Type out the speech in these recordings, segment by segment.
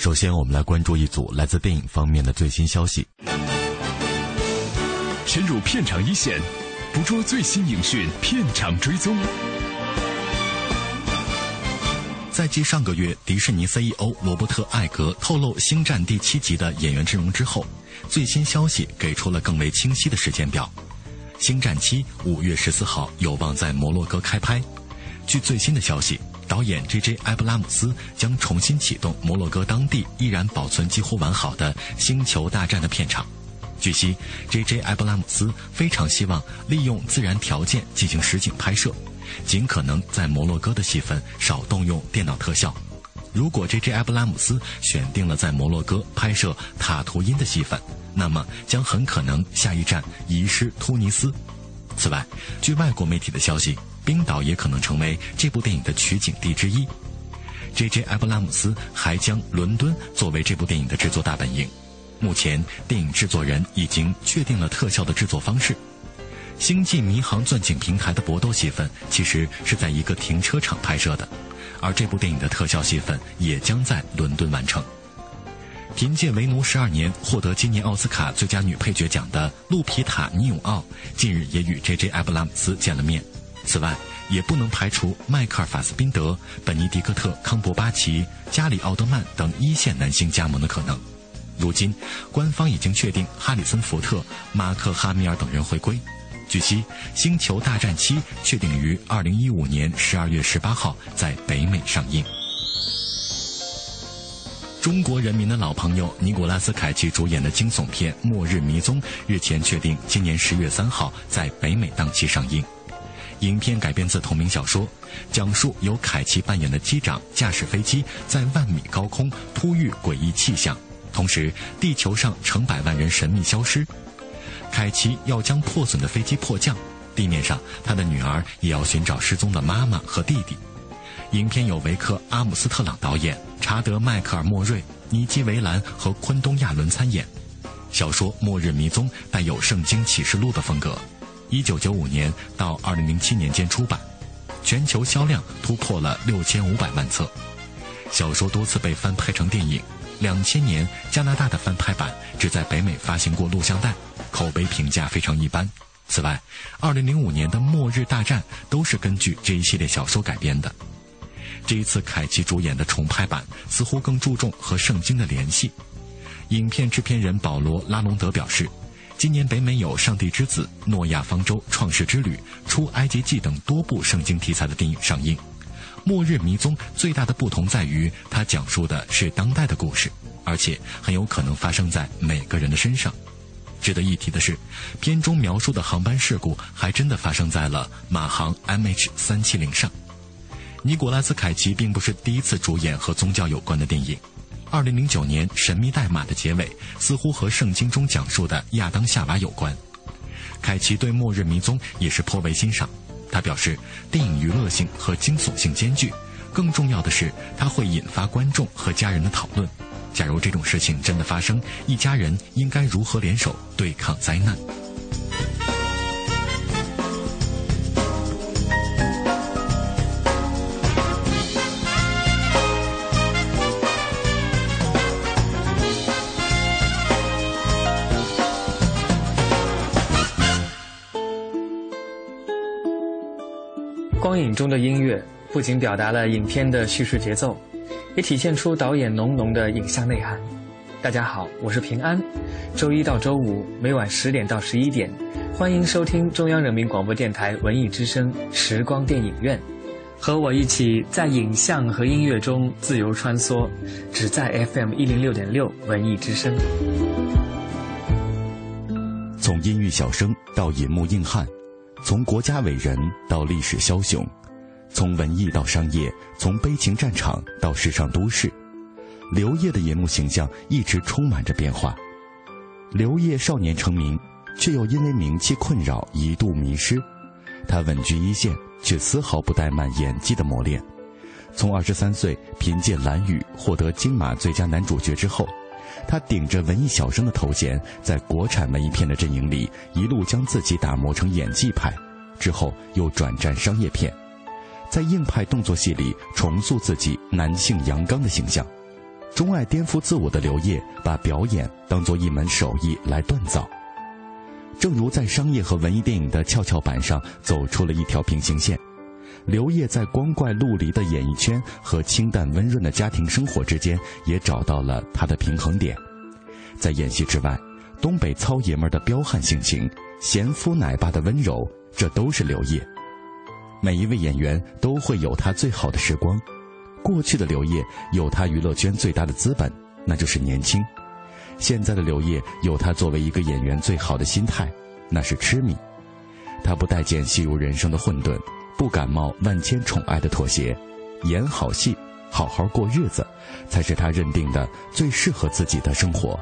首先，我们来关注一组来自电影方面的最新消息。深入片场一线，捕捉最新影讯，片场追踪。在继上个月迪士尼 CEO 罗伯特·艾格透露《星战》第七集的演员阵容之后，最新消息给出了更为清晰的时间表。《星战七》五月十四号有望在摩洛哥开拍。据最新的消息，导演 J.J. 埃布拉姆斯将重新启动摩洛哥当地依然保存几乎完好的《星球大战》的片场。据悉，J.J. 埃布拉姆斯非常希望利用自然条件进行实景拍摄，尽可能在摩洛哥的戏份少动用电脑特效。如果 J.J. 埃布拉姆斯选定了在摩洛哥拍摄塔图因的戏份，那么将很可能下一站移师突尼斯。此外，据外国媒体的消息，冰岛也可能成为这部电影的取景地之一。J.J. 艾布拉姆斯还将伦敦作为这部电影的制作大本营。目前，电影制作人已经确定了特效的制作方式。《星际迷航》钻井平台的搏斗戏份其实是在一个停车场拍摄的，而这部电影的特效戏份也将在伦敦完成。凭借《为奴十二年》获得今年奥斯卡最佳女配角奖的路皮塔·尼永奥，近日也与 J.J. 艾布拉姆斯见了面。此外，也不能排除迈克尔·法斯宾德、本尼迪克特·康伯巴奇、加里·奥德曼等一线男星加盟的可能。如今，官方已经确定哈里森·福特、马克·哈米尔等人回归。据悉，《星球大战七》确定于二零一五年十二月十八号在北美上映。中国人民的老朋友尼古拉斯·凯奇主演的惊悚片《末日迷踪》日前确定今年十月三号在北美档期上映。影片改编自同名小说，讲述由凯奇扮演的机长驾驶飞机在万米高空突遇诡异气象。同时，地球上成百万人神秘消失，凯奇要将破损的飞机迫降。地面上，他的女儿也要寻找失踪的妈妈和弟弟。影片由维克·阿姆斯特朗导演，查德·迈克尔·莫瑞、尼基·维兰和昆东·亚伦参演。小说《末日迷踪》带有《圣经启示录》的风格，一九九五年到二零零七年间出版，全球销量突破了六千五百万册。小说多次被翻拍成电影。两千年，加拿大的翻拍版只在北美发行过录像带，口碑评价非常一般。此外，二零零五年的《末日大战》都是根据这一系列小说改编的。这一次凯奇主演的重拍版似乎更注重和圣经的联系。影片制片人保罗·拉隆德表示，今年北美有《上帝之子》《诺亚方舟》《创世之旅》《出埃及记》等多部圣经题材的电影上映。《末日迷踪》最大的不同在于，它讲述的是当代的故事，而且很有可能发生在每个人的身上。值得一提的是，片中描述的航班事故还真的发生在了马航 MH370 上。尼古拉斯·凯奇并不是第一次主演和宗教有关的电影。2009年《神秘代码》的结尾似乎和圣经中讲述的亚当夏娃有关。凯奇对《末日迷踪》也是颇为欣赏。他表示，电影娱乐性和惊悚性兼具，更重要的是，它会引发观众和家人的讨论。假如这种事情真的发生，一家人应该如何联手对抗灾难？中的音乐不仅表达了影片的叙事节奏，也体现出导演浓浓的影像内涵。大家好，我是平安。周一到周五每晚十点到十一点，欢迎收听中央人民广播电台文艺之声时光电影院，和我一起在影像和音乐中自由穿梭，只在 FM 一零六点六文艺之声。从音域小生到银幕硬汉。从国家伟人到历史枭雄，从文艺到商业，从悲情战场到时尚都市，刘烨的银幕形象一直充满着变化。刘烨少年成名，却又因为名气困扰一度迷失。他稳居一线，却丝毫不怠慢演技的磨练。从二十三岁凭借《蓝雨》获得金马最佳男主角之后，他顶着文艺小生的头衔，在国产文艺片的阵营里一路将自己打磨成演技派，之后又转战商业片，在硬派动作戏里重塑自己男性阳刚的形象。钟爱颠覆自我的刘烨，把表演当作一门手艺来锻造。正如在商业和文艺电影的跷跷板上走出了一条平行线，刘烨在光怪陆离的演艺圈和清淡温润的家庭生活之间也找到了他的平衡点。在演戏之外，东北糙爷们的彪悍性情、贤夫奶爸的温柔，这都是刘烨。每一位演员都会有他最好的时光。过去的刘烨有他娱乐圈最大的资本，那就是年轻；现在的刘烨有他作为一个演员最好的心态，那是痴迷。他不待见戏如人生的混沌，不感冒万千宠爱的妥协，演好戏，好好过日子，才是他认定的最适合自己的生活。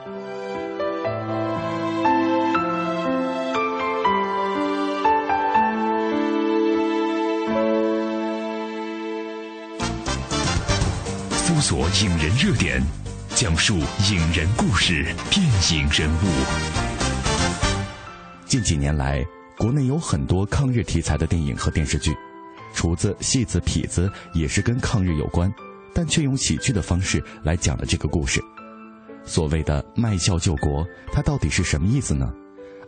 搜索影人热点，讲述影人故事、电影人物。近几年来，国内有很多抗日题材的电影和电视剧，厨子、戏子、痞子也是跟抗日有关，但却用喜剧的方式来讲了这个故事。所谓的卖笑救国，它到底是什么意思呢？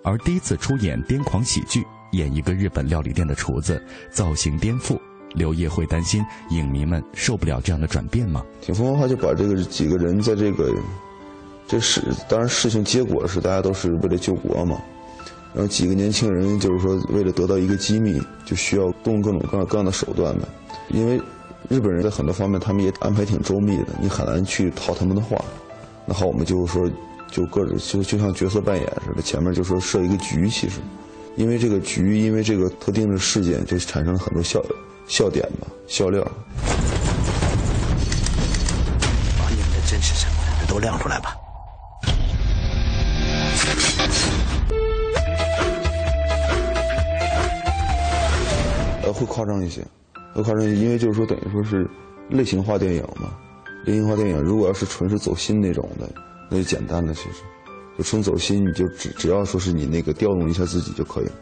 而第一次出演癫狂喜剧，演一个日本料理店的厨子，造型颠覆。刘烨会担心影迷们受不了这样的转变吗？挺风的话就把这个几个人在这个这事，当然事情结果是大家都是为了救国嘛。然后几个年轻人就是说为了得到一个机密，就需要动各种各样各样的手段呗。因为日本人在很多方面他们也安排挺周密的，你很难去套他们的话。那好，我们就是说就各种就就像角色扮演似的，前面就说设一个局，其实因为这个局，因为这个特定的事件，就产生了很多效应。笑点吧，笑料。把你们的真实身份都亮出来吧。呃，会夸张一些，会夸张一些，因为就是说，等于说是类型化电影嘛。类型化电影如果要是纯是走心那种的，那就简单了。其实，就纯走心，你就只只要说是你那个调动一下自己就可以了。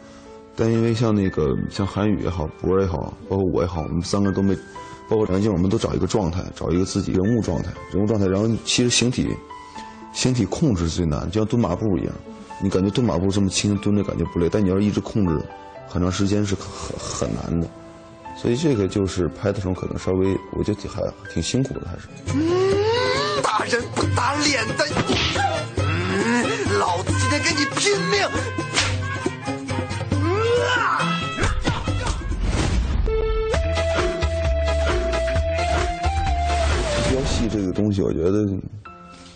但因为像那个像韩宇也好，博儿也好，包括我也好，我们三个人都没，包括梁静，我们都找一个状态，找一个自己人物状态，人物状态。然后其实形体，形体控制最难，就像蹲马步一样，你感觉蹲马步这么轻，蹲着感觉不累，但你要一直控制很长时间是很很难的。所以这个就是拍的时候可能稍微，我觉得还挺辛苦的，还是。嗯，打人不打脸的，嗯，老子今天跟你拼命。这个东西，我觉得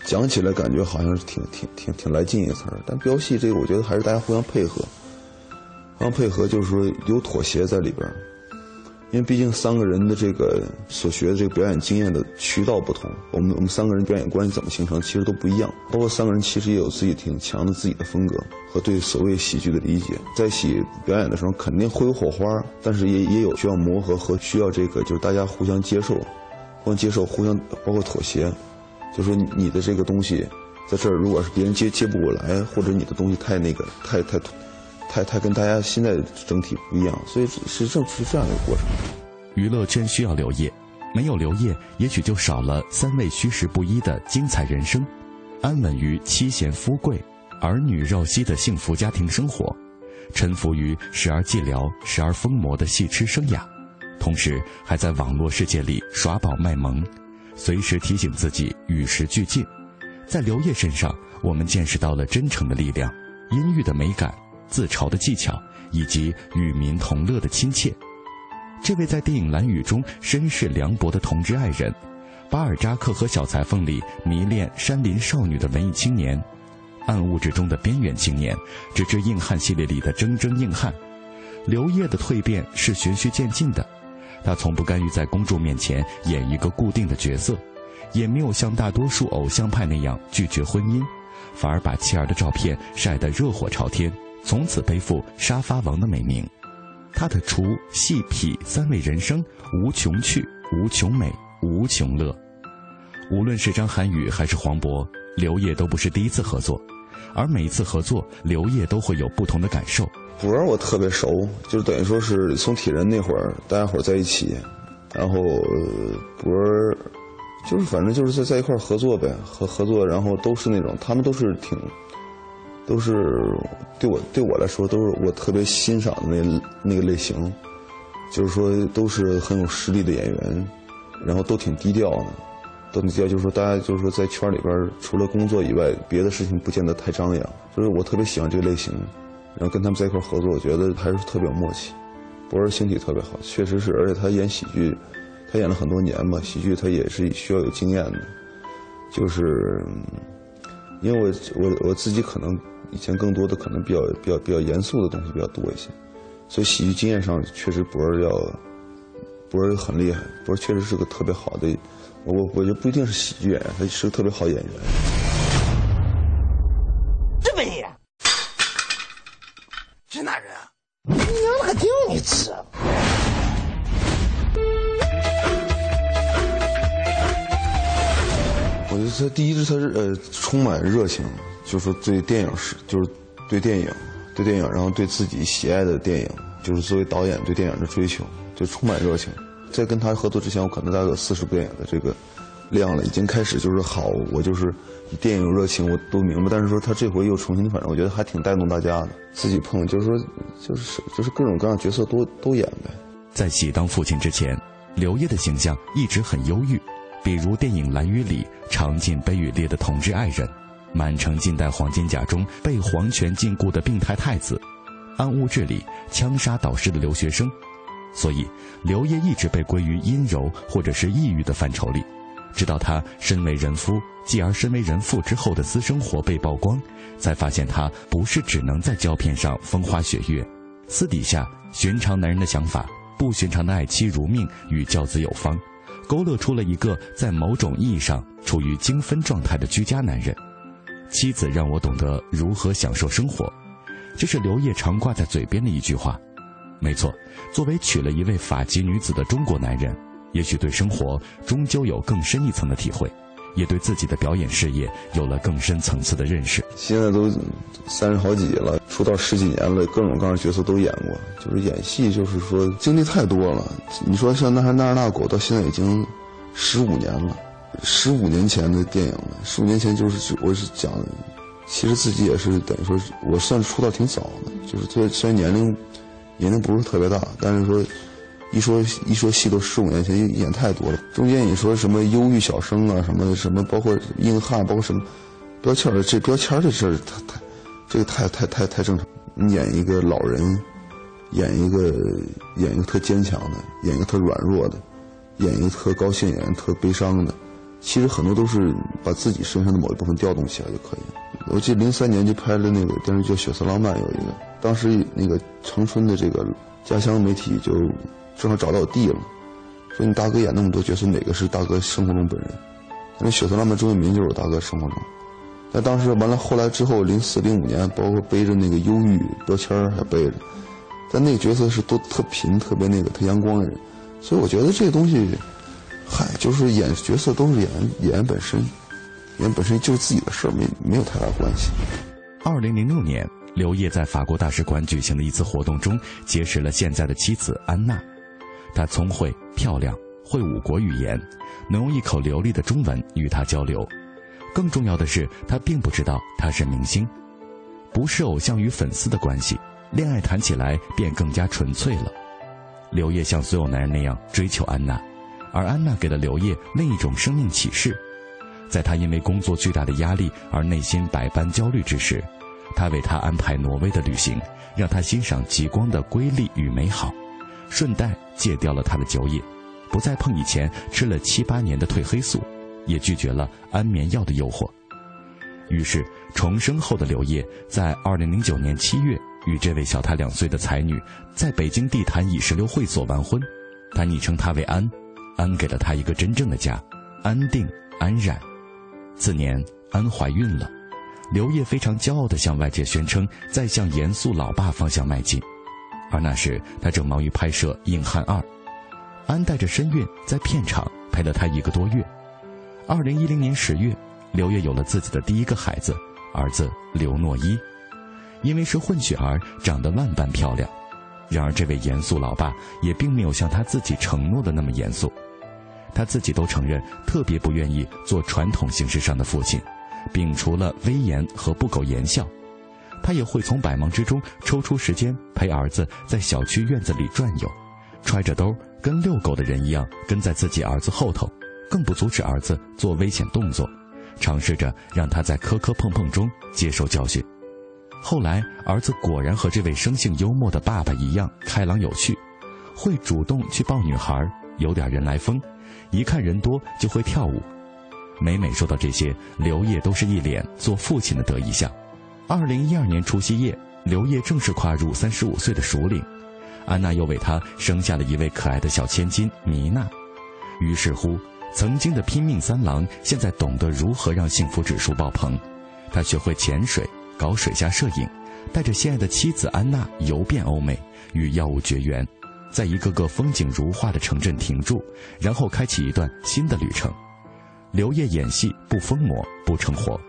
讲起来感觉好像是挺挺挺挺来劲一词儿，但飙戏这个，我觉得还是大家互相配合，互相配合就是说有妥协在里边儿，因为毕竟三个人的这个所学的这个表演经验的渠道不同，我们我们三个人表演关系怎么形成，其实都不一样。包括三个人其实也有自己挺强的自己的风格和对所谓喜剧的理解，在一起表演的时候肯定会有火花，但是也也有需要磨合和需要这个就是大家互相接受。互相接受，互相包括妥协，就说你的这个东西，在这儿如果是别人接接不过来，或者你的东西太那个太太太太跟大家现在整体不一样，所以是正是这样一个过程。娱乐圈需要刘烨，没有刘烨，也许就少了三位虚实不一的精彩人生，安稳于妻贤夫贵、儿女绕膝的幸福家庭生活，沉浮于时而寂寥、时而疯魔的戏痴生涯。同时，还在网络世界里耍宝卖萌，随时提醒自己与时俱进。在刘烨身上，我们见识到了真诚的力量、阴郁的美感、自嘲的技巧，以及与民同乐的亲切。这位在电影《蓝雨》中身世凉薄的同志爱人，《巴尔扎克和小裁缝》里迷恋山林少女的文艺青年，《暗物质中的边缘青年》，直至硬汉系列里的铮铮硬汉，刘烨的蜕变是循序渐进的。他从不甘于在公众面前演一个固定的角色，也没有像大多数偶像派那样拒绝婚姻，反而把妻儿的照片晒得热火朝天，从此背负“沙发王”的美名。他的厨、戏、痞三位人生无穷趣、无穷美、无穷乐。无论是张涵予还是黄渤，刘烨都不是第一次合作，而每一次合作，刘烨都会有不同的感受。博儿我特别熟，就等于说是从体人那会儿，大家伙在一起，然后博儿就是反正就是在在一块儿合作呗，合合作，然后都是那种他们都是挺，都是对我对我来说都是我特别欣赏的那那个类型，就是说都是很有实力的演员，然后都挺低调的，都挺低调，就是说大家就是说在圈里边除了工作以外，别的事情不见得太张扬，就是我特别喜欢这个类型。然后跟他们在一块合作，我觉得还是特别有默契。博儿形体特别好，确实是，而且他演喜剧，他演了很多年嘛，喜剧他也是需要有经验的。就是因为我我我自己可能以前更多的可能比较比较比较严肃的东西比较多一些，所以喜剧经验上确实博儿要博儿很厉害，博儿确实是个特别好的，我我觉得不一定是喜剧演员，他是个特别好演员。这么野，这哪人啊？你娘了个腚你吃！我觉得他第一是他是呃充满热情，就是说对电影是就是对电影对电影，然后对自己喜爱的电影，就是作为导演对电影的追求，就充满热情。在跟他合作之前，我可能大概有四十部电影的这个量了，已经开始就是好，我就是电影热情我都明白。但是说他这回又重新，反正我觉得还挺带动大家的。自己碰就是说就是就是各种各样角色都都演呗。在戏当父亲之前，刘烨的形象一直很忧郁，比如电影《蓝雨》里尝尽悲与烈的同志爱人，《满城尽带黄金甲》中被皇权禁锢的病态太子，《暗物质》里枪杀导师的留学生。所以，刘烨一直被归于阴柔或者是抑郁的范畴里。直到他身为人夫，继而身为人父之后的私生活被曝光，才发现他不是只能在胶片上风花雪月，私底下寻常男人的想法，不寻常的爱妻如命与教子有方，勾勒出了一个在某种意义上处于精分状态的居家男人。妻子让我懂得如何享受生活，这是刘烨常挂在嘴边的一句话。没错，作为娶了一位法籍女子的中国男人，也许对生活终究有更深一层的体会，也对自己的表演事业有了更深层次的认识。现在都三十好几了，出道十几年了，各种各样的角色都演过。就是演戏，就是说经历太多了。你说像《那还那那狗》，到现在已经十五年了，十五年前的电影了。十五年前就是我是讲，其实自己也是等于说，我算出道挺早的，就是虽虽然年龄年龄不是特别大，但是说一说一说戏都十五年前演太多了。中间你说什么忧郁小生啊，什么什么，包括硬汉，包括什么标签，这标签这事儿，太太这个太太太太正常。你演一个老人，演一个演一个特坚强的，演一个特软弱的，演一个特高兴，演一个特悲伤的，其实很多都是把自己身上的某一部分调动起来就可以。我记得零三年就拍了那个电视剧《血色浪漫》，有一个，当时那个长春的这个家乡媒体就正好找到我弟了，说你大哥演那么多角色，哪个是大哥生活中本人？那《血色浪漫》中文名就是我大哥生活中。但当时完了，后来之后零四零五年，包括背着那个忧郁标签还背着，但那个角色是都特贫、特别那个特阳光的人，所以我觉得这个东西，嗨，就是演角色都是演演员本身。演员本身就自己的事儿，没没有太大关系。二零零六年，刘烨在法国大使馆举行的一次活动中，结识了现在的妻子安娜。她聪慧、漂亮，会五国语言，能用一口流利的中文与他交流。更重要的是，他并不知道他是明星，不是偶像与粉丝的关系，恋爱谈起来便更加纯粹了。刘烨像所有男人那样追求安娜，而安娜给了刘烨另一种生命启示。在他因为工作巨大的压力而内心百般焦虑之时，他为他安排挪威的旅行，让他欣赏极光的瑰丽与美好，顺带戒掉了他的酒瘾，不再碰以前吃了七八年的褪黑素，也拒绝了安眠药的诱惑。于是重生后的刘烨在二零零九年七月与这位小他两岁的才女在北京地坛乙石榴会所完婚，他昵称她为安，安给了他一个真正的家，安定。安然。次年，安怀孕了，刘烨非常骄傲地向外界宣称在向严肃老爸方向迈进。而那时，他正忙于拍摄《硬汉二》，安带着身孕在片场陪了他一个多月。二零一零年十月，刘烨有了自己的第一个孩子，儿子刘诺一。因为是混血儿，长得万般漂亮。然而，这位严肃老爸也并没有像他自己承诺的那么严肃。他自己都承认，特别不愿意做传统形式上的父亲，摒除了威严和不苟言笑。他也会从百忙之中抽出时间陪儿子在小区院子里转悠，揣着兜跟遛狗的人一样跟在自己儿子后头，更不阻止儿子做危险动作，尝试着让他在磕磕碰碰中接受教训。后来，儿子果然和这位生性幽默的爸爸一样开朗有趣，会主动去抱女孩，有点人来疯，一看人多就会跳舞。每每说到这些，刘烨都是一脸做父亲的得意相。二零一二年除夕夜，刘烨正式跨入三十五岁的熟龄，安娜又为他生下了一位可爱的小千金米娜。于是乎，曾经的拼命三郎现在懂得如何让幸福指数爆棚。他学会潜水，搞水下摄影，带着心爱的妻子安娜游遍欧美，与药物绝缘，在一个个风景如画的城镇停住，然后开启一段新的旅程。刘烨演戏不疯魔不成活。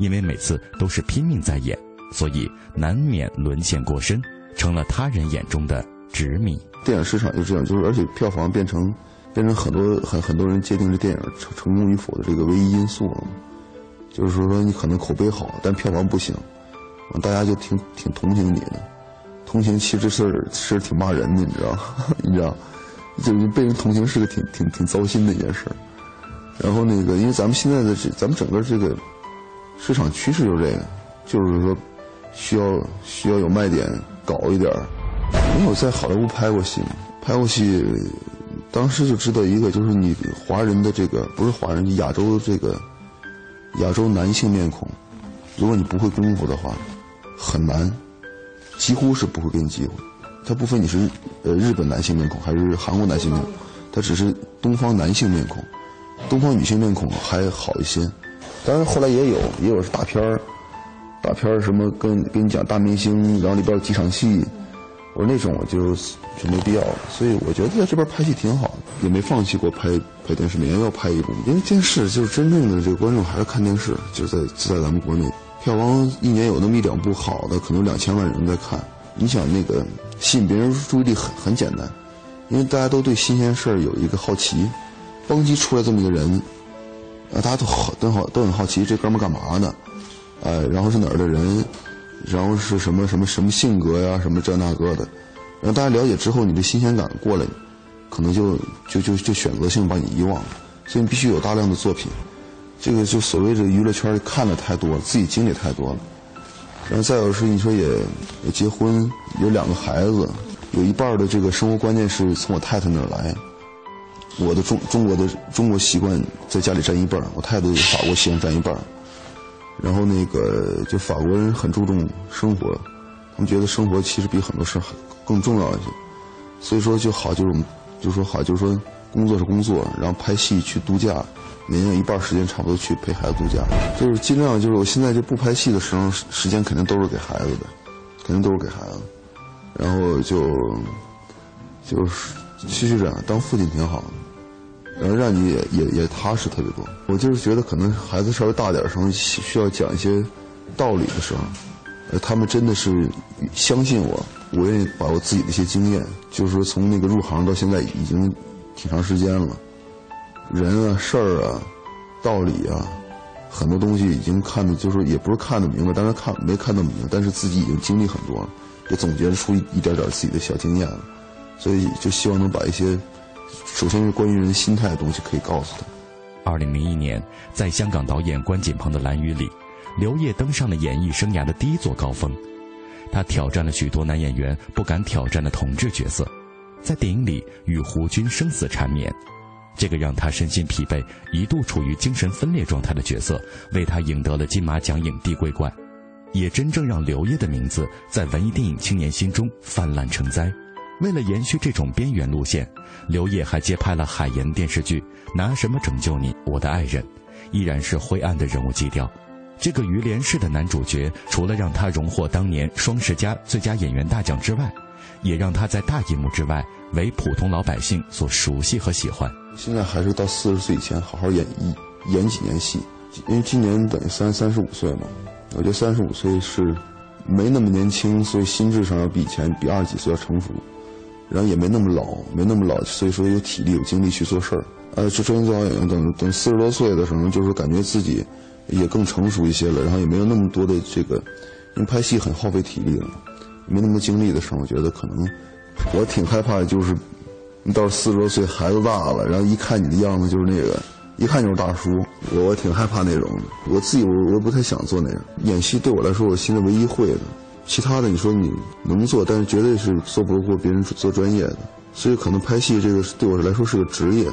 因为每次都是拼命在演，所以难免沦陷过深，成了他人眼中的执迷。电影市场就这样，就是而且票房变成变成很多很很多人界定这电影成成功与否的这个唯一因素了。就是说，你可能口碑好，但票房不行，大家就挺挺同情你的。同情其实是是挺骂人的，你知道？你知道？就是被人同情是个挺挺挺糟心的一件事。然后那个，因为咱们现在的这咱们整个这个。市场趋势就是这个，就是说，需要需要有卖点，搞一点儿。因为我在好莱坞拍过戏，拍过戏，当时就知道一个，就是你华人的这个不是华人，亚洲这个亚洲男性面孔，如果你不会功夫的话，很难，几乎是不会给你机会。他不分你是呃日本男性面孔还是韩国男性面孔，他只是东方男性面孔，东方女性面孔还好一些。当然，后来也有，也有是大片儿，大片儿什么跟跟你讲大明星，然后里边有几场戏，我说那种我就就没必要了。所以我觉得在这边拍戏挺好，也没放弃过拍拍电视，每年要拍一部。因为电视就是真正的这个观众还是看电视，就在就在咱们国内，票房一年有那么一两部好的，可能两千万人在看。你想那个吸引别人注意力很很简单，因为大家都对新鲜事儿有一个好奇，邦基出来这么一个人。啊，大家都好，都好，都很好奇这哥们干嘛呢？哎，然后是哪儿的人？然后是什么什么什么性格呀？什么这那个的？然后大家了解之后，你的新鲜感过来，可能就就就就选择性把你遗忘了。所以你必须有大量的作品。这个就所谓的娱乐圈看的太多了，自己经历太多了。然后再有是你说也也结婚，有两个孩子，有一半的这个生活观念是从我太太那儿来。我的中中国的中国习惯在家里占一半，我太太法国习惯占一半。然后那个就法国人很注重生活，他们觉得生活其实比很多事更重要一些。所以说就好就是就说好就是说工作是工作，然后拍戏去度假，每年有一半时间差不多去陪孩子度假，就是尽量就是我现在就不拍戏的时候时间肯定都是给孩子的，肯定都是给孩子，然后就就是继续这样当父亲挺好的。然后让你也也也踏实特别多。我就是觉得，可能孩子稍微大点的时候，需要讲一些道理的时候，他们真的是相信我，我愿意把我自己的一些经验，就是说从那个入行到现在已经挺长时间了，人啊、事儿啊、道理啊，很多东西已经看的，就是也不是看得明白，当然看没看得明白，但是自己已经经历很多了，也总结出一点点自己的小经验了，所以就希望能把一些。首先是关于人心态的东西，可以告诉他。二零零一年，在香港导演关锦鹏的《蓝雨》里，刘烨登上了演艺生涯的第一座高峰。他挑战了许多男演员不敢挑战的统治角色，在电影里与胡军生死缠绵，这个让他身心疲惫、一度处于精神分裂状态的角色，为他赢得了金马奖影帝桂冠，也真正让刘烨的名字在文艺电影青年心中泛滥成灾。为了延续这种边缘路线，刘烨还接拍了海岩电视剧《拿什么拯救你，我的爱人》，依然是灰暗的人物基调。这个于连式的男主角，除了让他荣获当年双十佳最佳演员大奖之外，也让他在大荧幕之外为普通老百姓所熟悉和喜欢。现在还是到四十岁以前好好演一演几年戏，因为今年等于三三十五岁嘛，我觉得三十五岁是没那么年轻，所以心智上要比以前比二十几岁要成熟，然后也没那么老，没那么老，所以说有体力有精力去做事儿。呃，这周星做导演员等等四十多岁的时候，就是感觉自己也更成熟一些了，然后也没有那么多的这个，因为拍戏很耗费体力的，没那么多精力的时候，我觉得可能我挺害怕，就是你到四十多岁孩子大了，然后一看你的样子就是那个，一看就是大叔，我挺害怕那种的。我自己我我不太想做那样，演戏对我来说，我现在唯一会的，其他的你说你能做，但是绝对是做不过别人做专业的，所以可能拍戏这个对我来说是个职业。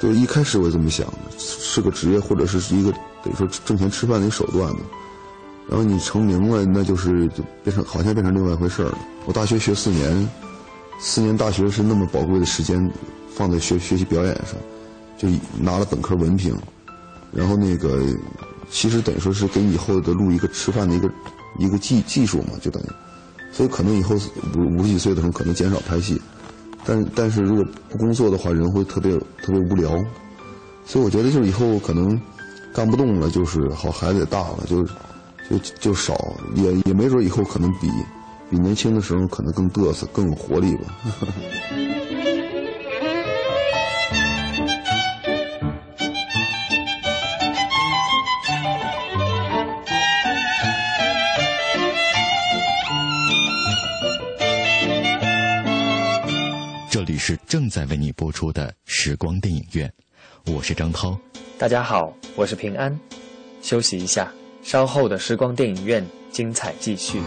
对，一开始我也这么想的，是个职业或者是一个等于说挣钱吃饭的一个手段嘛。然后你成名了，那就是就变成好像变成另外一回事了。我大学学四年，四年大学是那么宝贵的时间放在学学习表演上，就拿了本科文凭，然后那个其实等于说是给以后的路一个吃饭的一个一个技技术嘛，就等于，所以可能以后五五十几岁的时候可能减少拍戏。但但是如果不工作的话，人会特别特别无聊，所以我觉得就是以后可能干不动了，就是好孩子也大了，就是就就少，也也没准以后可能比比年轻的时候可能更嘚瑟，更有活力吧。这里是正在为你播出的时光电影院，我是张涛。大家好，我是平安。休息一下，稍后的时光电影院精彩继续。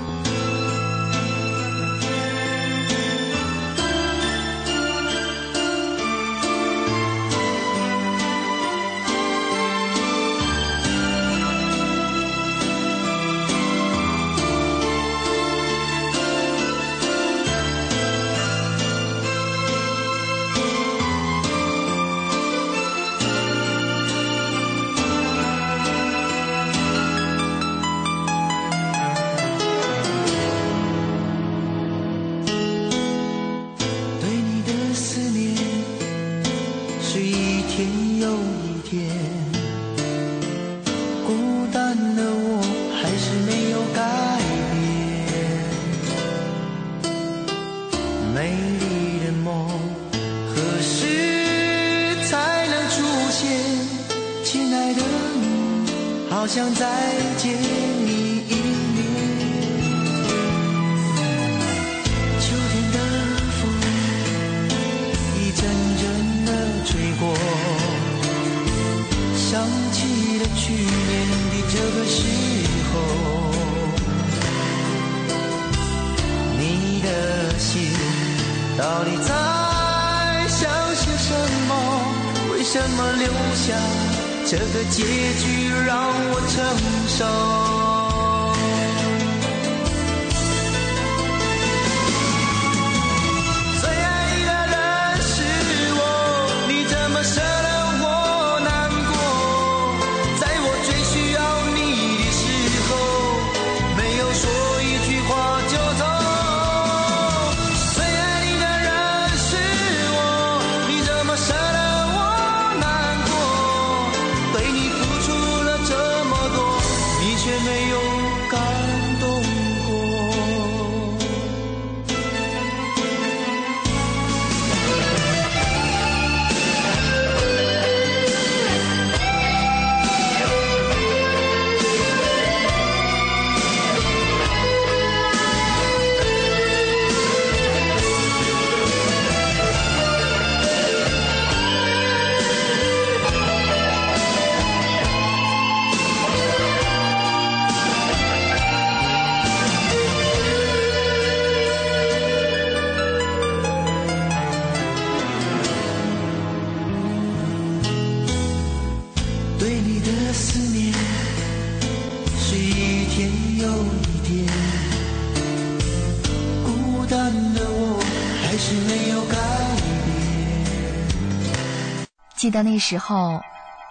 得那时候，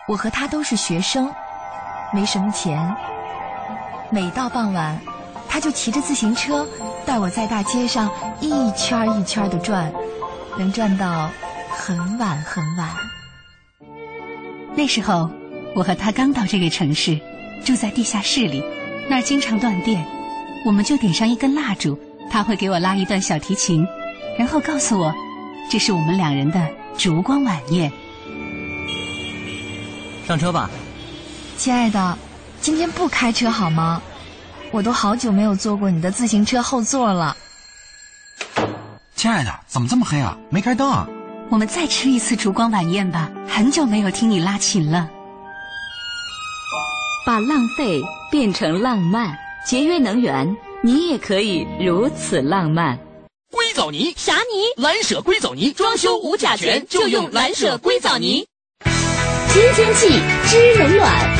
我和他都是学生，没什么钱。每到傍晚，他就骑着自行车带我在大街上一圈一圈的转，能转到很晚很晚。那时候，我和他刚到这个城市，住在地下室里，那儿经常断电，我们就点上一根蜡烛，他会给我拉一段小提琴，然后告诉我，这是我们两人的烛光晚宴。上车吧，亲爱的，今天不开车好吗？我都好久没有坐过你的自行车后座了。亲爱的，怎么这么黑啊？没开灯啊？我们再吃一次烛光晚宴吧，很久没有听你拉琴了。把浪费变成浪漫，节约能源，你也可以如此浪漫。硅藻泥啥泥？蓝舍硅藻泥，装修无甲醛就用蓝舍硅藻泥。新天气知冷暖。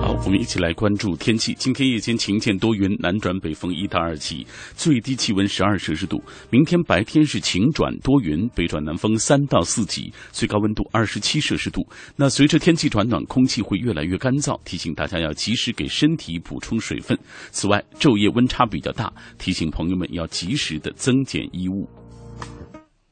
好，我们一起来关注天气。今天夜间晴间多云，南转北风一到二级，最低气温十二摄氏度。明天白天是晴转多云，北转南风三到四级，最高温度二十七摄氏度。那随着天气转暖，空气会越来越干燥，提醒大家要及时给身体补充水分。此外，昼夜温差比较大，提醒朋友们要及时的增减衣物。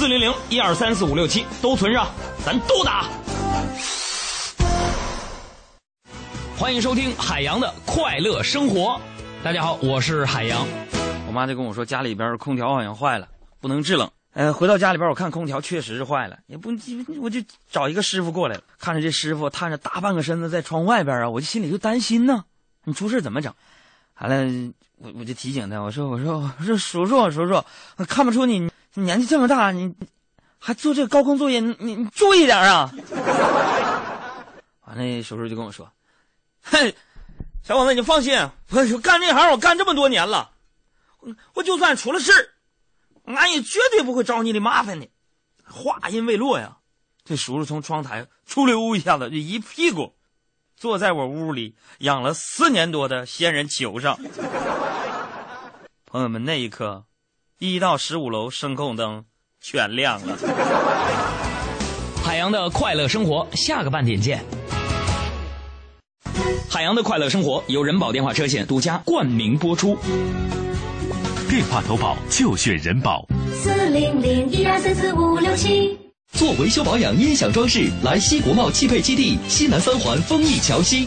四零零一二三四五六七都存上，咱都打。欢迎收听海洋的快乐生活。大家好，我是海洋。我妈就跟我说，家里边空调好像坏了，不能制冷。呃，回到家里边，我看空调确实是坏了，也不，我就找一个师傅过来了。看着这师傅探着大半个身子在窗外边啊，我就心里就担心呢。你出事怎么整？完了，我我就提醒他，我说我说我说叔叔叔叔，看不出你你年纪这么大，你还做这个高空作业，你你注意点啊。完了，叔叔就跟我说。嘿，小伙子，你放心，我干这行我干这么多年了，我就算出了事俺也绝对不会找你的麻烦的。话音未落呀，这叔叔从窗台出溜一下子，就一屁股坐在我屋里养了四年多的仙人球上。朋友们，那一刻，一到十五楼声控灯全亮了。海洋的快乐生活，下个半点见。海洋的快乐生活由人保电话车险独家冠名播出。电话投保就选人保。四零零一二三四五六七。做维修保养、音响装饰，来西国贸汽配基地西南三环丰益桥西。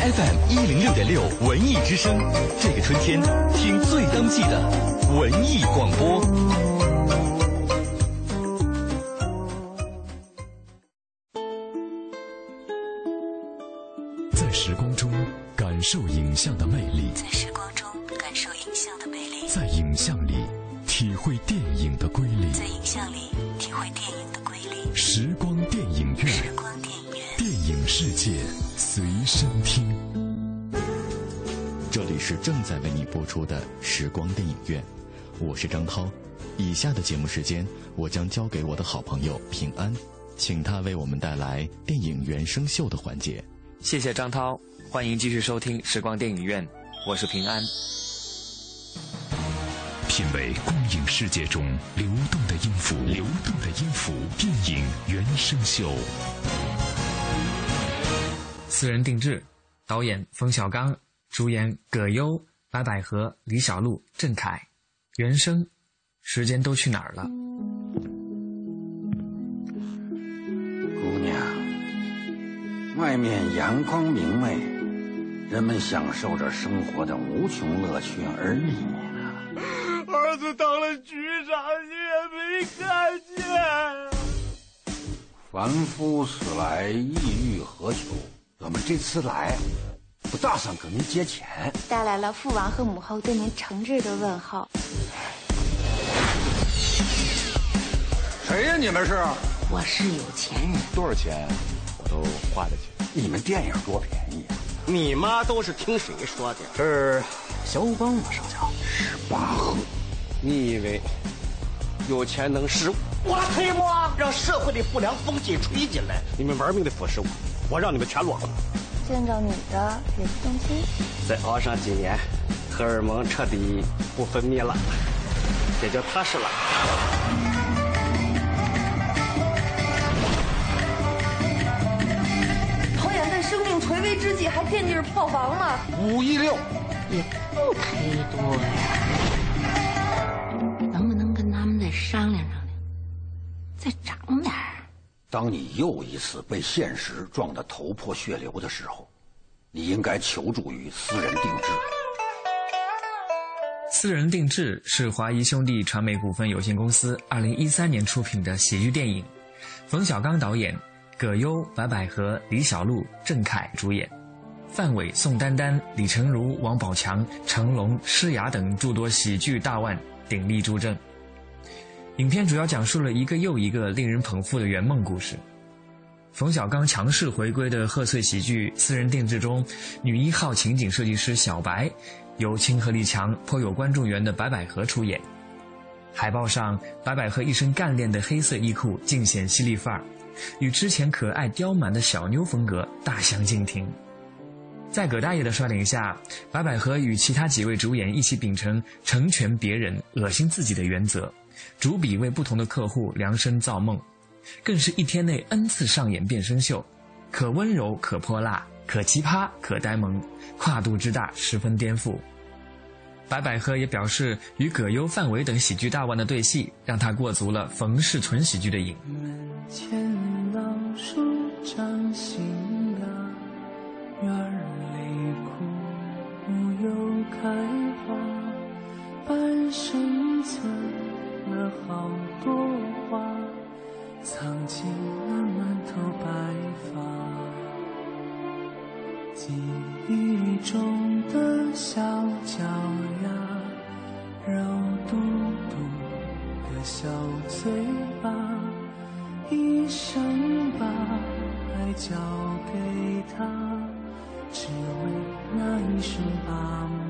FM 一零六点六文艺之声，这个春天听最当季的文艺广播。在时光中感受影像的魅力出的时光电影院，我是张涛。以下的节目时间，我将交给我的好朋友平安，请他为我们带来电影原声秀的环节。谢谢张涛，欢迎继续收听时光电影院，我是平安。品味光影世界中流动的音符，流动的音符，电影原声秀。私人定制，导演冯小刚，主演葛优、白百合、李小璐、郑恺，原声。时间都去哪儿了？姑娘，外面阳光明媚，人们享受着生活的无穷乐趣而你呢。儿子当了局长，你也没看见。凡夫死来意欲何求？我们这次来，不打算跟您借钱，带来了父王和母后对您诚挚的问候。谁呀？你们是？我是有钱人。多少钱，我都花得起。你们电影多便宜啊！你妈都是听谁说的？是肖邦吗？上校是巴赫。你以为有钱能使我推磨，让社会的不良风气吹进来？你们玩命的腐蚀我，我让你们全落后。见着你的也不动心。再熬上几年，荷尔蒙彻底不分泌了，也就踏实了。导演在生命垂危之际还惦记着票房呢，五一六也不忒多呀，当你又一次被现实撞得头破血流的时候，你应该求助于私人定制。私人定制是华谊兄弟传媒股份有限公司二零一三年出品的喜剧电影，冯小刚导演。葛优、白百合、李小璐、郑恺主演，范伟、宋丹丹、李成儒、王宝强、成龙、施雅等诸多喜剧大腕鼎力助阵。影片主要讲述了一个又一个令人捧腹的圆梦故事。冯小刚强势回归的贺岁喜剧《私人定制》中，女一号情景设计师小白，由亲和力强、颇有观众缘的白百合出演。海报上，白百合一身干练的黑色衣裤，尽显犀利范儿。与之前可爱刁蛮的小妞风格大相径庭，在葛大爷的率领下，白百合与其他几位主演一起秉承成全别人、恶心自己的原则，逐笔为不同的客户量身造梦，更是一天内 n 次上演变身秀，可温柔可泼辣，可奇葩可呆萌，跨度之大十分颠覆。白百合也表示，与葛优、范伟等喜剧大腕的对戏，让他过足了冯氏纯喜剧的瘾。院里枯木又开花，半生存了好多话，藏进了满头白发。记忆中的小脚丫，肉嘟嘟的小嘴巴，一生把爱交给他，只为那一声爸妈。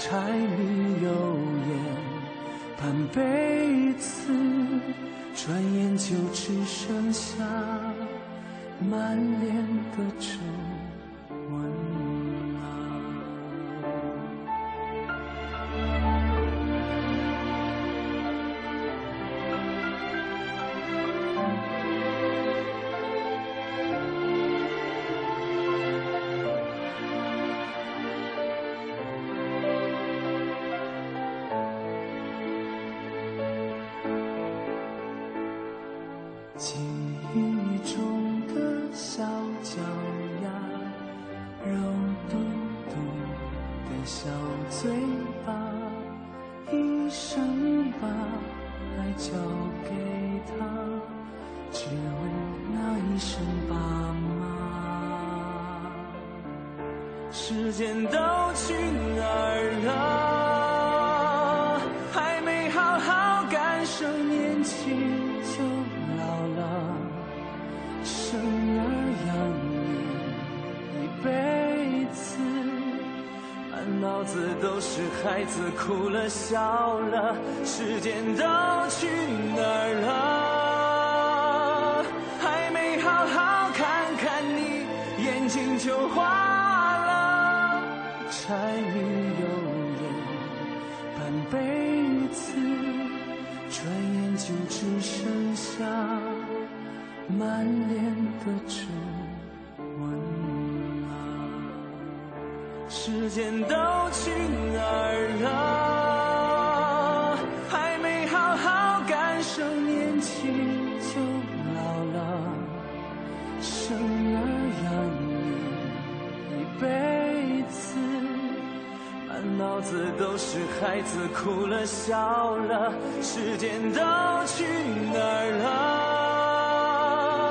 柴米油盐半辈子。转眼就只剩下满脸的皱都是孩子哭了笑了，时间都去哪儿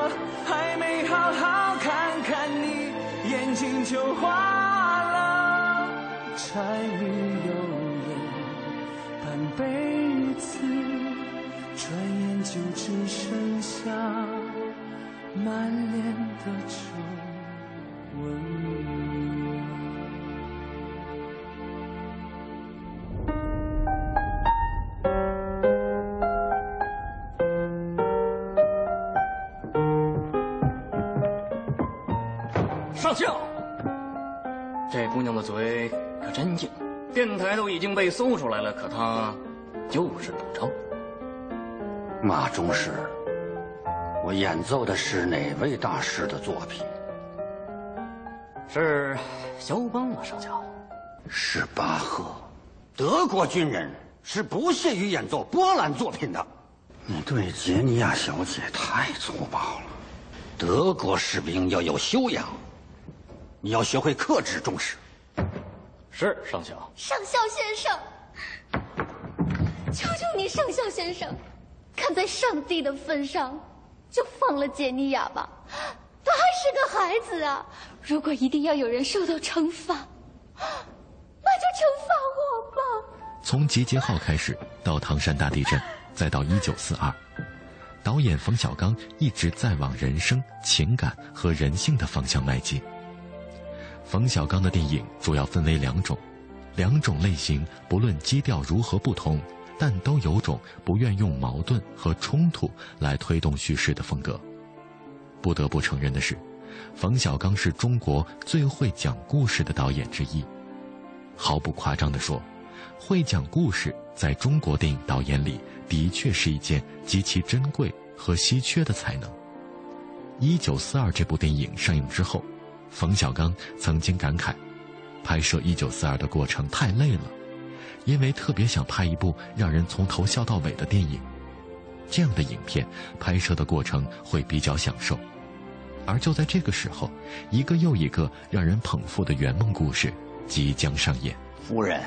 了？还没好好看看你，眼睛就花了，柴米油上校，这姑娘的嘴可真硬，电台都已经被搜出来了，可她就是不招。马中士。我演奏的是哪位大师的作品？是肖邦吗，上校？是巴赫。德国军人是不屑于演奏波兰作品的。你对杰尼亚小姐太粗暴了。德国士兵要有修养，你要学会克制重视。是上校。上校先生，求求你，上校先生，看在上帝的份上。就放了杰尼亚吧，他还是个孩子啊！如果一定要有人受到惩罚，那就惩罚我吧。从集结号开始，到唐山大地震，再到一九四二，导演冯小刚一直在往人生、情感和人性的方向迈进。冯小刚的电影主要分为两种，两种类型不论基调如何不同。但都有种不愿用矛盾和冲突来推动叙事的风格。不得不承认的是，冯小刚是中国最会讲故事的导演之一。毫不夸张地说，会讲故事在中国电影导演里的确是一件极其珍贵和稀缺的才能。一九四二这部电影上映之后，冯小刚曾经感慨，拍摄一九四二的过程太累了。因为特别想拍一部让人从头笑到尾的电影，这样的影片拍摄的过程会比较享受。而就在这个时候，一个又一个让人捧腹的圆梦故事即将上演。夫人，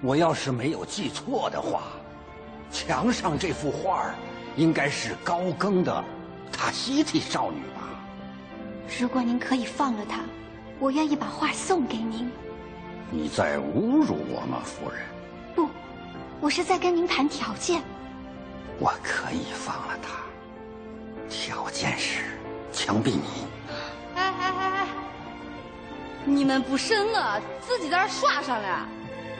我要是没有记错的话，墙上这幅画应该是高更的《塔西提少女》？如果您可以放了他，我愿意把画送给您。你在侮辱我吗，夫人？不，我是在跟您谈条件。我可以放了他，条件是枪毙你。哎哎哎哎！你们不审我，自己在这耍上了。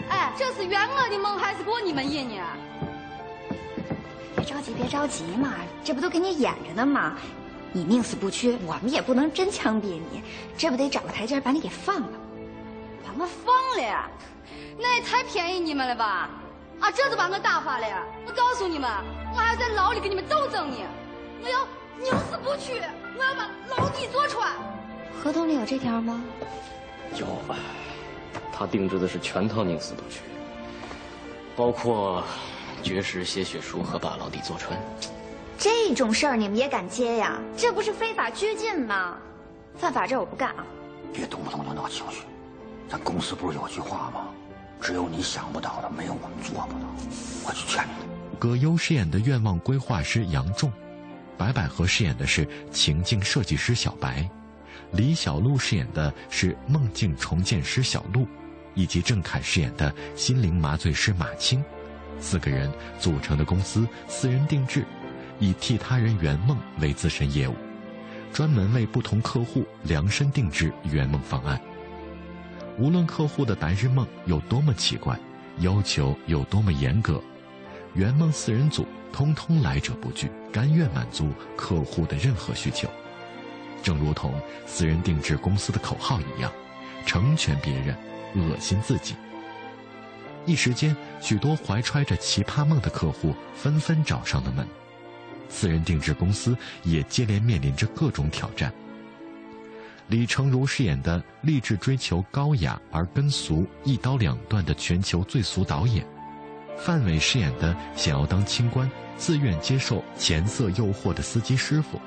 哎，这是圆我的梦还是过你们瘾呢？别着急，别着急嘛，这不都给你演着呢吗？你宁死不屈，我们也不能真枪毙你，这不得找个台阶把你给放了。把我放了呀，那也太便宜你们了吧？啊，这都把我打发了！我告诉你们，我还要在牢里跟你们斗争呢！我要宁死不屈，我要把牢底坐穿。合同里有这条吗？有，他定制的是全套宁死不屈，包括绝食写血书和把牢底坐穿。这种事儿你们也敢接呀？这不是非法拘禁吗？犯法这我不干啊！别动不动就闹情绪。咱公司不是有句话吗？只有你想不到的，没有我们做不到。我去劝你。葛优饰演的愿望规划师杨仲，白百合饰演的是情境设计师小白，李小璐饰演的是梦境重建师小璐，以及郑恺饰演的心灵麻醉师马青，四个人组成的公司私人定制，以替他人圆梦为自身业务，专门为不同客户量身定制圆梦方案。无论客户的白日梦有多么奇怪，要求有多么严格，圆梦四人组通通来者不拒，甘愿满足客户的任何需求。正如同私人定制公司的口号一样，成全别人，恶心自己。一时间，许多怀揣着奇葩梦的客户纷纷找上了门，私人定制公司也接连面临着各种挑战。李成儒饰演的立志追求高雅而跟俗一刀两断的全球最俗导演，范伟饰演的想要当清官、自愿接受钱色诱惑的司机师傅，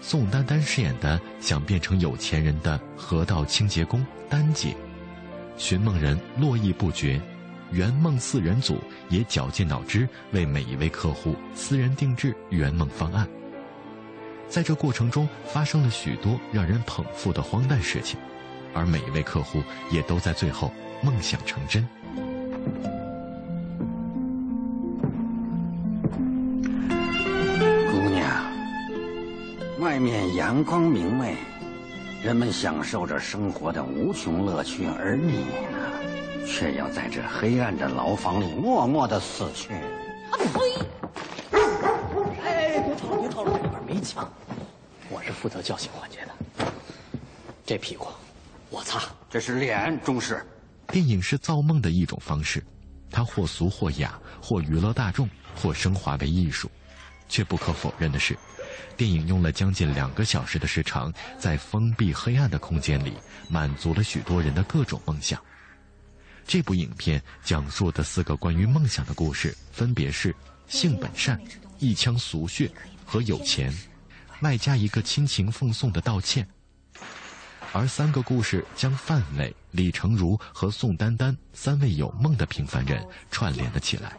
宋丹丹饰演的想变成有钱人的河道清洁工丹姐，寻梦人络绎不绝。圆梦四人组也绞尽脑汁为每一位客户私人定制圆梦方案。在这过程中发生了许多让人捧腹的荒诞事情，而每一位客户也都在最后梦想成真。姑娘，外面阳光明媚，人们享受着生活的无穷乐趣，而你呢，却要在这黑暗的牢房里默默的死去。啊呸！哎，别吵了，别吵了，这里边没枪，我是负责叫醒环节的。这屁股，我擦！这是脸，中士。电影是造梦的一种方式，它或俗或雅，或娱乐大众，或升华为艺术。却不可否认的是，电影用了将近两个小时的时长，在封闭黑暗的空间里，满足了许多人的各种梦想。这部影片讲述的四个关于梦想的故事，分别是性本善、一腔俗血和有钱，外加一个亲情奉送的道歉。而三个故事将范伟、李成儒和宋丹丹三位有梦的平凡人串联了起来。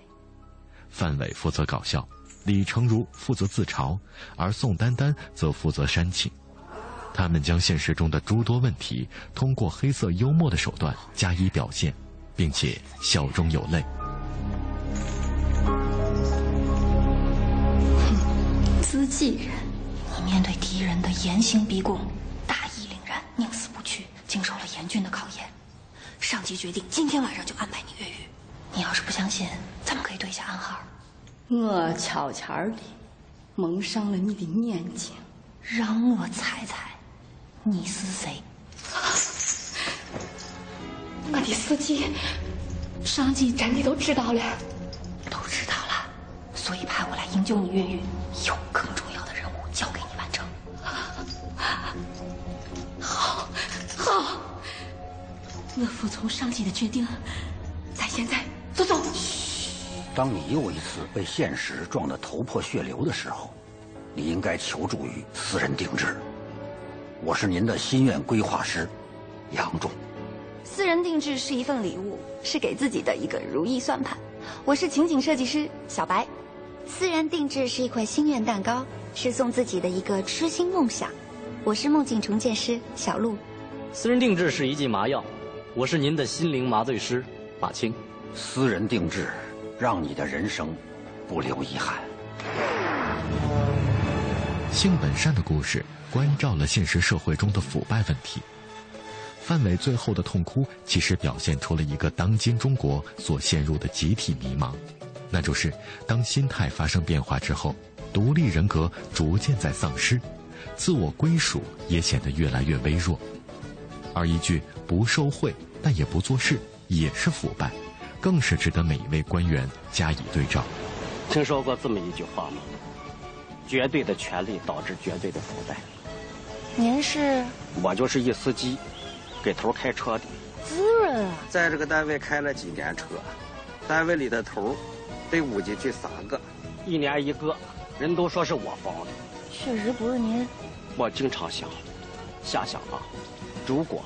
范伟负责搞笑，李成儒负责自嘲，而宋丹丹则负责煽情。他们将现实中的诸多问题，通过黑色幽默的手段加以表现，并且笑中有泪。自己人，你面对敌人的严刑逼供，大义凛然，宁死不屈，经受了严峻的考验。上级决定今天晚上就安排你越狱。你要是不相信，咱们可以对一下暗号。我悄悄的蒙上了你的眼睛，让我猜猜，你是谁？我的司机，上级真的都知道了，都知道了，所以派我来营救你越狱。有更重要的任务交给你完成。好，好，我服从上级的决定。咱现在走走。当你又一次被现实撞得头破血流的时候，你应该求助于私人定制。我是您的心愿规划师，杨仲。私人定制是一份礼物，是给自己的一个如意算盘。我是情景设计师小白。私人定制是一块心愿蛋糕，是送自己的一个痴心梦想。我是梦境重建师小鹿。私人定制是一剂麻药，我是您的心灵麻醉师马青。私人定制，让你的人生不留遗憾。性本善的故事关照了现实社会中的腐败问题。范伟最后的痛哭，其实表现出了一个当今中国所陷入的集体迷茫，那就是当心态发生变化之后，独立人格逐渐在丧失，自我归属也显得越来越微弱。而一句不受贿但也不做事，也是腐败，更是值得每一位官员加以对照。听说过这么一句话吗？绝对的权力导致绝对的腐败。您是？我就是一司机，给头开车的。滋润啊！在这个单位开了几年车，单位里的头得捂进去三个，一年一个，人都说是我放的。确实不是您。我经常想，想想啊，如果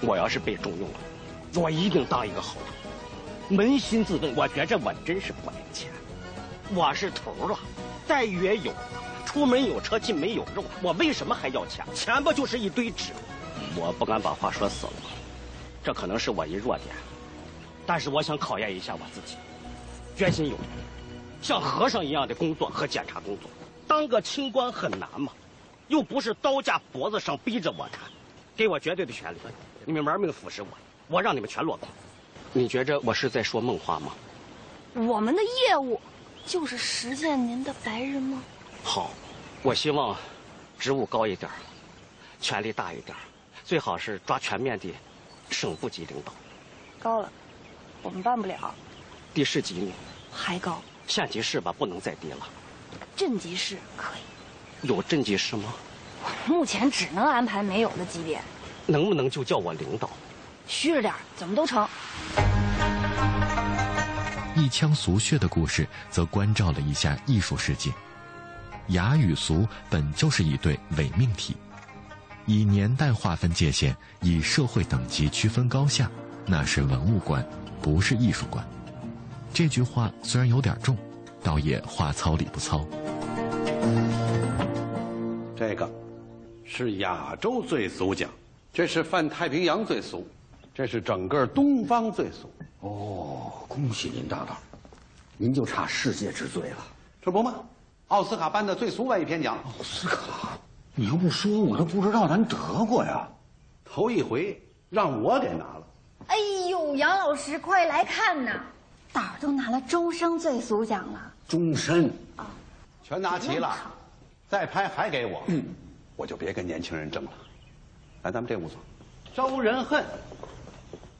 我要是被重用了，我一定当一个好头。扪心自问，我觉着我真是不爱钱。我是头了，待遇也有，出门有车，进门有肉，我为什么还要钱？钱不就是一堆纸？我不敢把话说死了，这可能是我一弱点，但是我想考验一下我自己，决心有，像和尚一样的工作和检查工作，当个清官很难吗？又不是刀架脖子上逼着我干，给我绝对的权利，你们玩命腐蚀我，我让你们全落空。你觉着我是在说梦话吗？我们的业务就是实现您的白日梦。好，我希望职务高一点，权力大一点，最好是抓全面的省部级领导。高了，我们办不了。地市级呢？还高。县级市吧，不能再低了。镇级市可以。有镇级市吗？目前只能安排没有的级别。能不能就叫我领导？虚着点，怎么都成。一腔俗血的故事，则关照了一下艺术世界。雅与俗本就是一对伪命题，以年代划分界限，以社会等级区分高下，那是文物观，不是艺术观。这句话虽然有点重，倒也话糙理不糙。这个是亚洲最俗奖，这是泛太平洋最俗，这是整个东方最俗。哦，恭喜您大大，您就差世界之最了，这不吗？奥斯卡颁的最俗外语片奖。奥斯卡，你又不说我都不知道咱得过呀，头一回让我给拿了。哎呦，杨老师，快来看呐，胆儿都拿了终生最俗奖了。终身啊，全拿齐了，再拍还给我，嗯，我就别跟年轻人争了。来，咱们这屋坐。招人恨，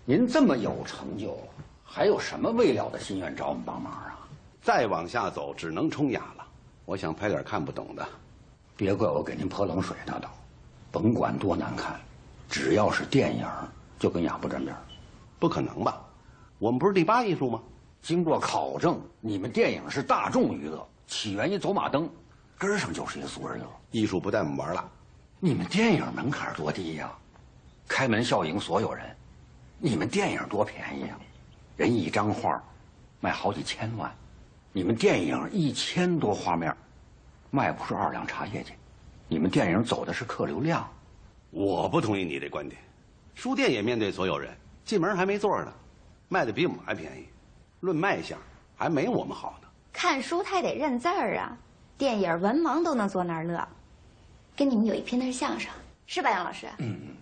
您这么有成就，还有什么未了的心愿找我们帮忙啊？再往下走，只能冲雅了。我想拍点看不懂的，别怪我给您泼冷水，大导。甭管多难看，只要是电影，就跟雅不沾边。不可能吧？我们不是第八艺术吗？经过考证，你们电影是大众娱乐，起源于走马灯，根上就是一个俗人乐。艺术不带我们玩了。你们电影门槛多低呀？开门笑迎所有人。你们电影多便宜啊？人一张画，卖好几千万。你们电影一千多画面，卖不出二两茶叶去。你们电影走的是客流量，我不同意你这观点。书店也面对所有人，进门还没座呢，卖的比我们还便宜，论卖相还没我们好呢。看书他也得认字儿啊，电影文盲都能坐那儿乐。跟你们有一拼的是相声，是吧，杨老师？嗯，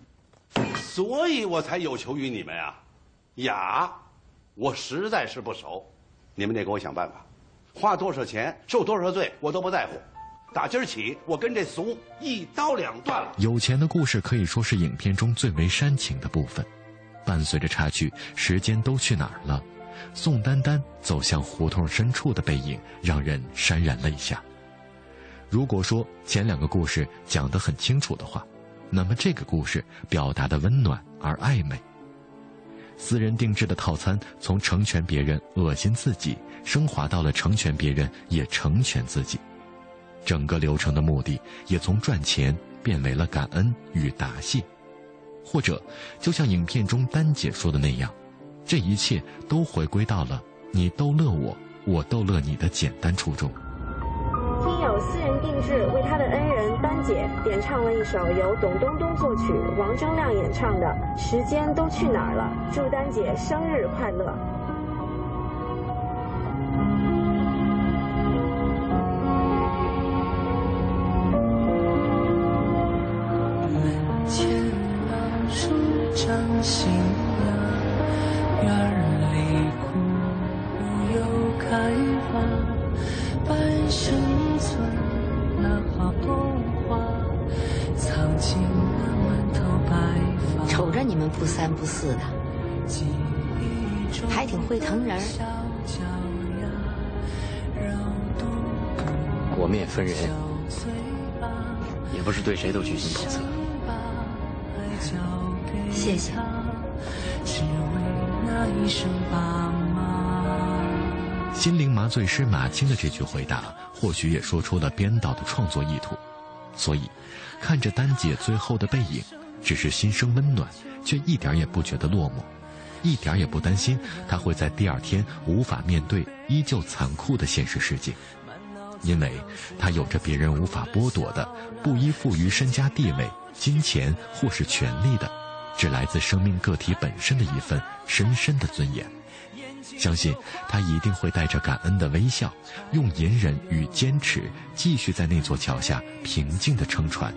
所以我才有求于你们呀。雅，我实在是不熟，你们得给我想办法。花多少钱，受多少罪，我都不在乎。打今儿起，我跟这俗一刀两断了。有钱的故事可以说是影片中最为煽情的部分。伴随着插曲《时间都去哪儿了》，宋丹丹走向胡同深处的背影让人潸然泪下。如果说前两个故事讲得很清楚的话，那么这个故事表达的温暖而暧昧。私人定制的套餐从成全别人恶心自己，升华到了成全别人也成全自己，整个流程的目的也从赚钱变为了感恩与答谢，或者就像影片中丹姐说的那样，这一切都回归到了你逗乐我，我逗乐你的简单初衷。听友私人定制为他的恩人丹姐点唱了一首由董冬冬作曲、王铮亮演唱的《时间都去哪儿了》，祝丹姐生日快乐！不三不四的，还挺会疼人。我们也分人，也不是对谁都居心叵测。谢谢。心灵麻醉师马青的这句回答，或许也说出了编导的创作意图。所以，看着丹姐最后的背影，只是心生温暖，却一点也不觉得落寞，一点也不担心他会在第二天无法面对依旧残酷的现实世界，因为他有着别人无法剥夺的、不依附于身家地位、金钱或是权力的，只来自生命个体本身的一份深深的尊严。相信他一定会带着感恩的微笑，用隐忍与坚持，继续在那座桥下平静地撑船，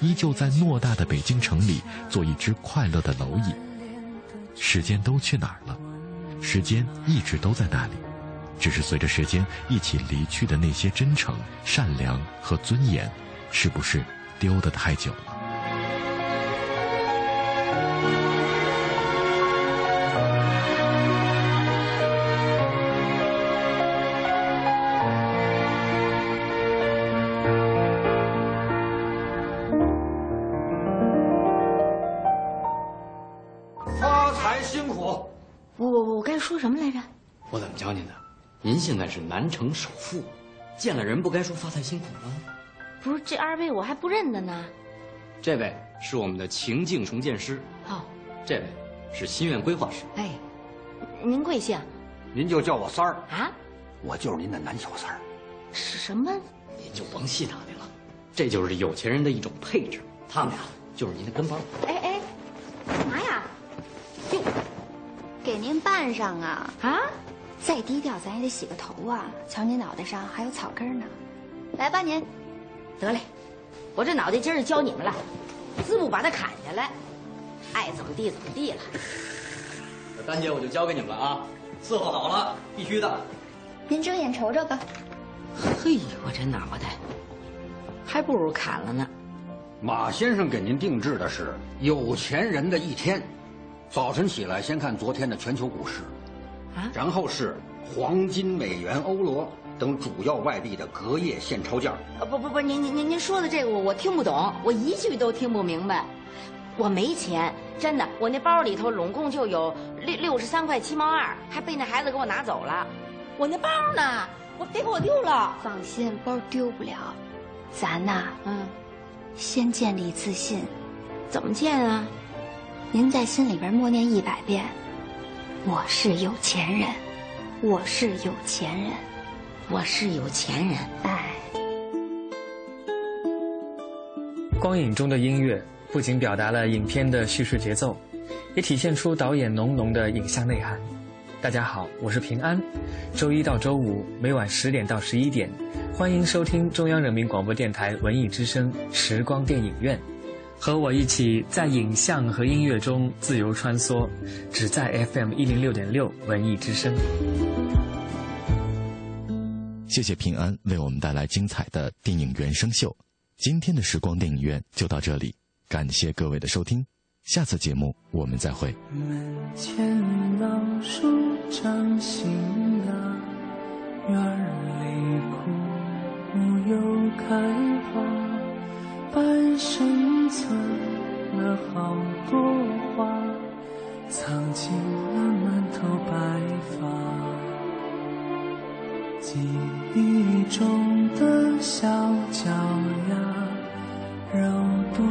依旧在偌大的北京城里做一只快乐的蝼蚁。时间都去哪儿了？时间一直都在那里，只是随着时间一起离去的那些真诚、善良和尊严，是不是丢得太久了？南城首富，见了人不该说发财辛苦吗？不是，这二位我还不认得呢。这位是我们的情境重建师，哦，这位是心愿规划师。哎，您贵姓？您就叫我三儿啊，我就是您的男小三儿。是什么？您就甭细打听了，这就是有钱人的一种配置。他们俩就是您的跟班。哎哎，干嘛呀？哟，给您办上啊啊！再低调咱也得洗个头啊！瞧你脑袋上还有草根呢。来吧您，得嘞，我这脑袋今儿教你们了，自不把它砍下来，爱怎么地怎么地了。这丹姐我就交给你们了啊，伺候好了，必须的。您睁眼瞅瞅吧。嘿，我这脑袋还不如砍了呢。马先生给您定制的是有钱人的一天，早晨起来先看昨天的全球股市，啊，然后是黄金、美元、欧罗等主要外币的隔夜现钞价。呃，不不不，您您您您说的这个我我听不懂，我一句都听不明白。我没钱，真的，我那包里头拢共就有六六十三块七毛二，还被那孩子给我拿走了。我那包呢？我别给我丢了。放心，包丢不了。咱呐，嗯，先建立自信。怎么建啊？您在心里边默念一百遍：“我是有钱人，我是有钱人，我是有钱人。”哎，光影中的音乐不仅表达了影片的叙事节奏，也体现出导演浓浓的影像内涵。大家好，我是平安。周一到周五每晚十点到十一点，欢迎收听中央人民广播电台文艺之声时光电影院，和我一起在影像和音乐中自由穿梭，只在 FM 一零六点六文艺之声。谢谢平安为我们带来精彩的电影原声秀。今天的时光电影院就到这里，感谢各位的收听。下次节目我们再会。门前老树长新芽，院里枯木又开花，半生存了好多话，藏进了满头白发。记忆中的小脚丫，肉嘟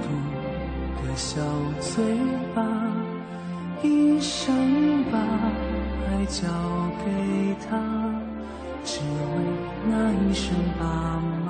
嘟。的小嘴巴，一生把爱交给他，只为那一声爸妈。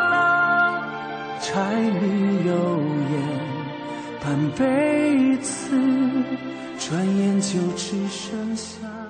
柴米油盐半辈子，转眼就只剩下。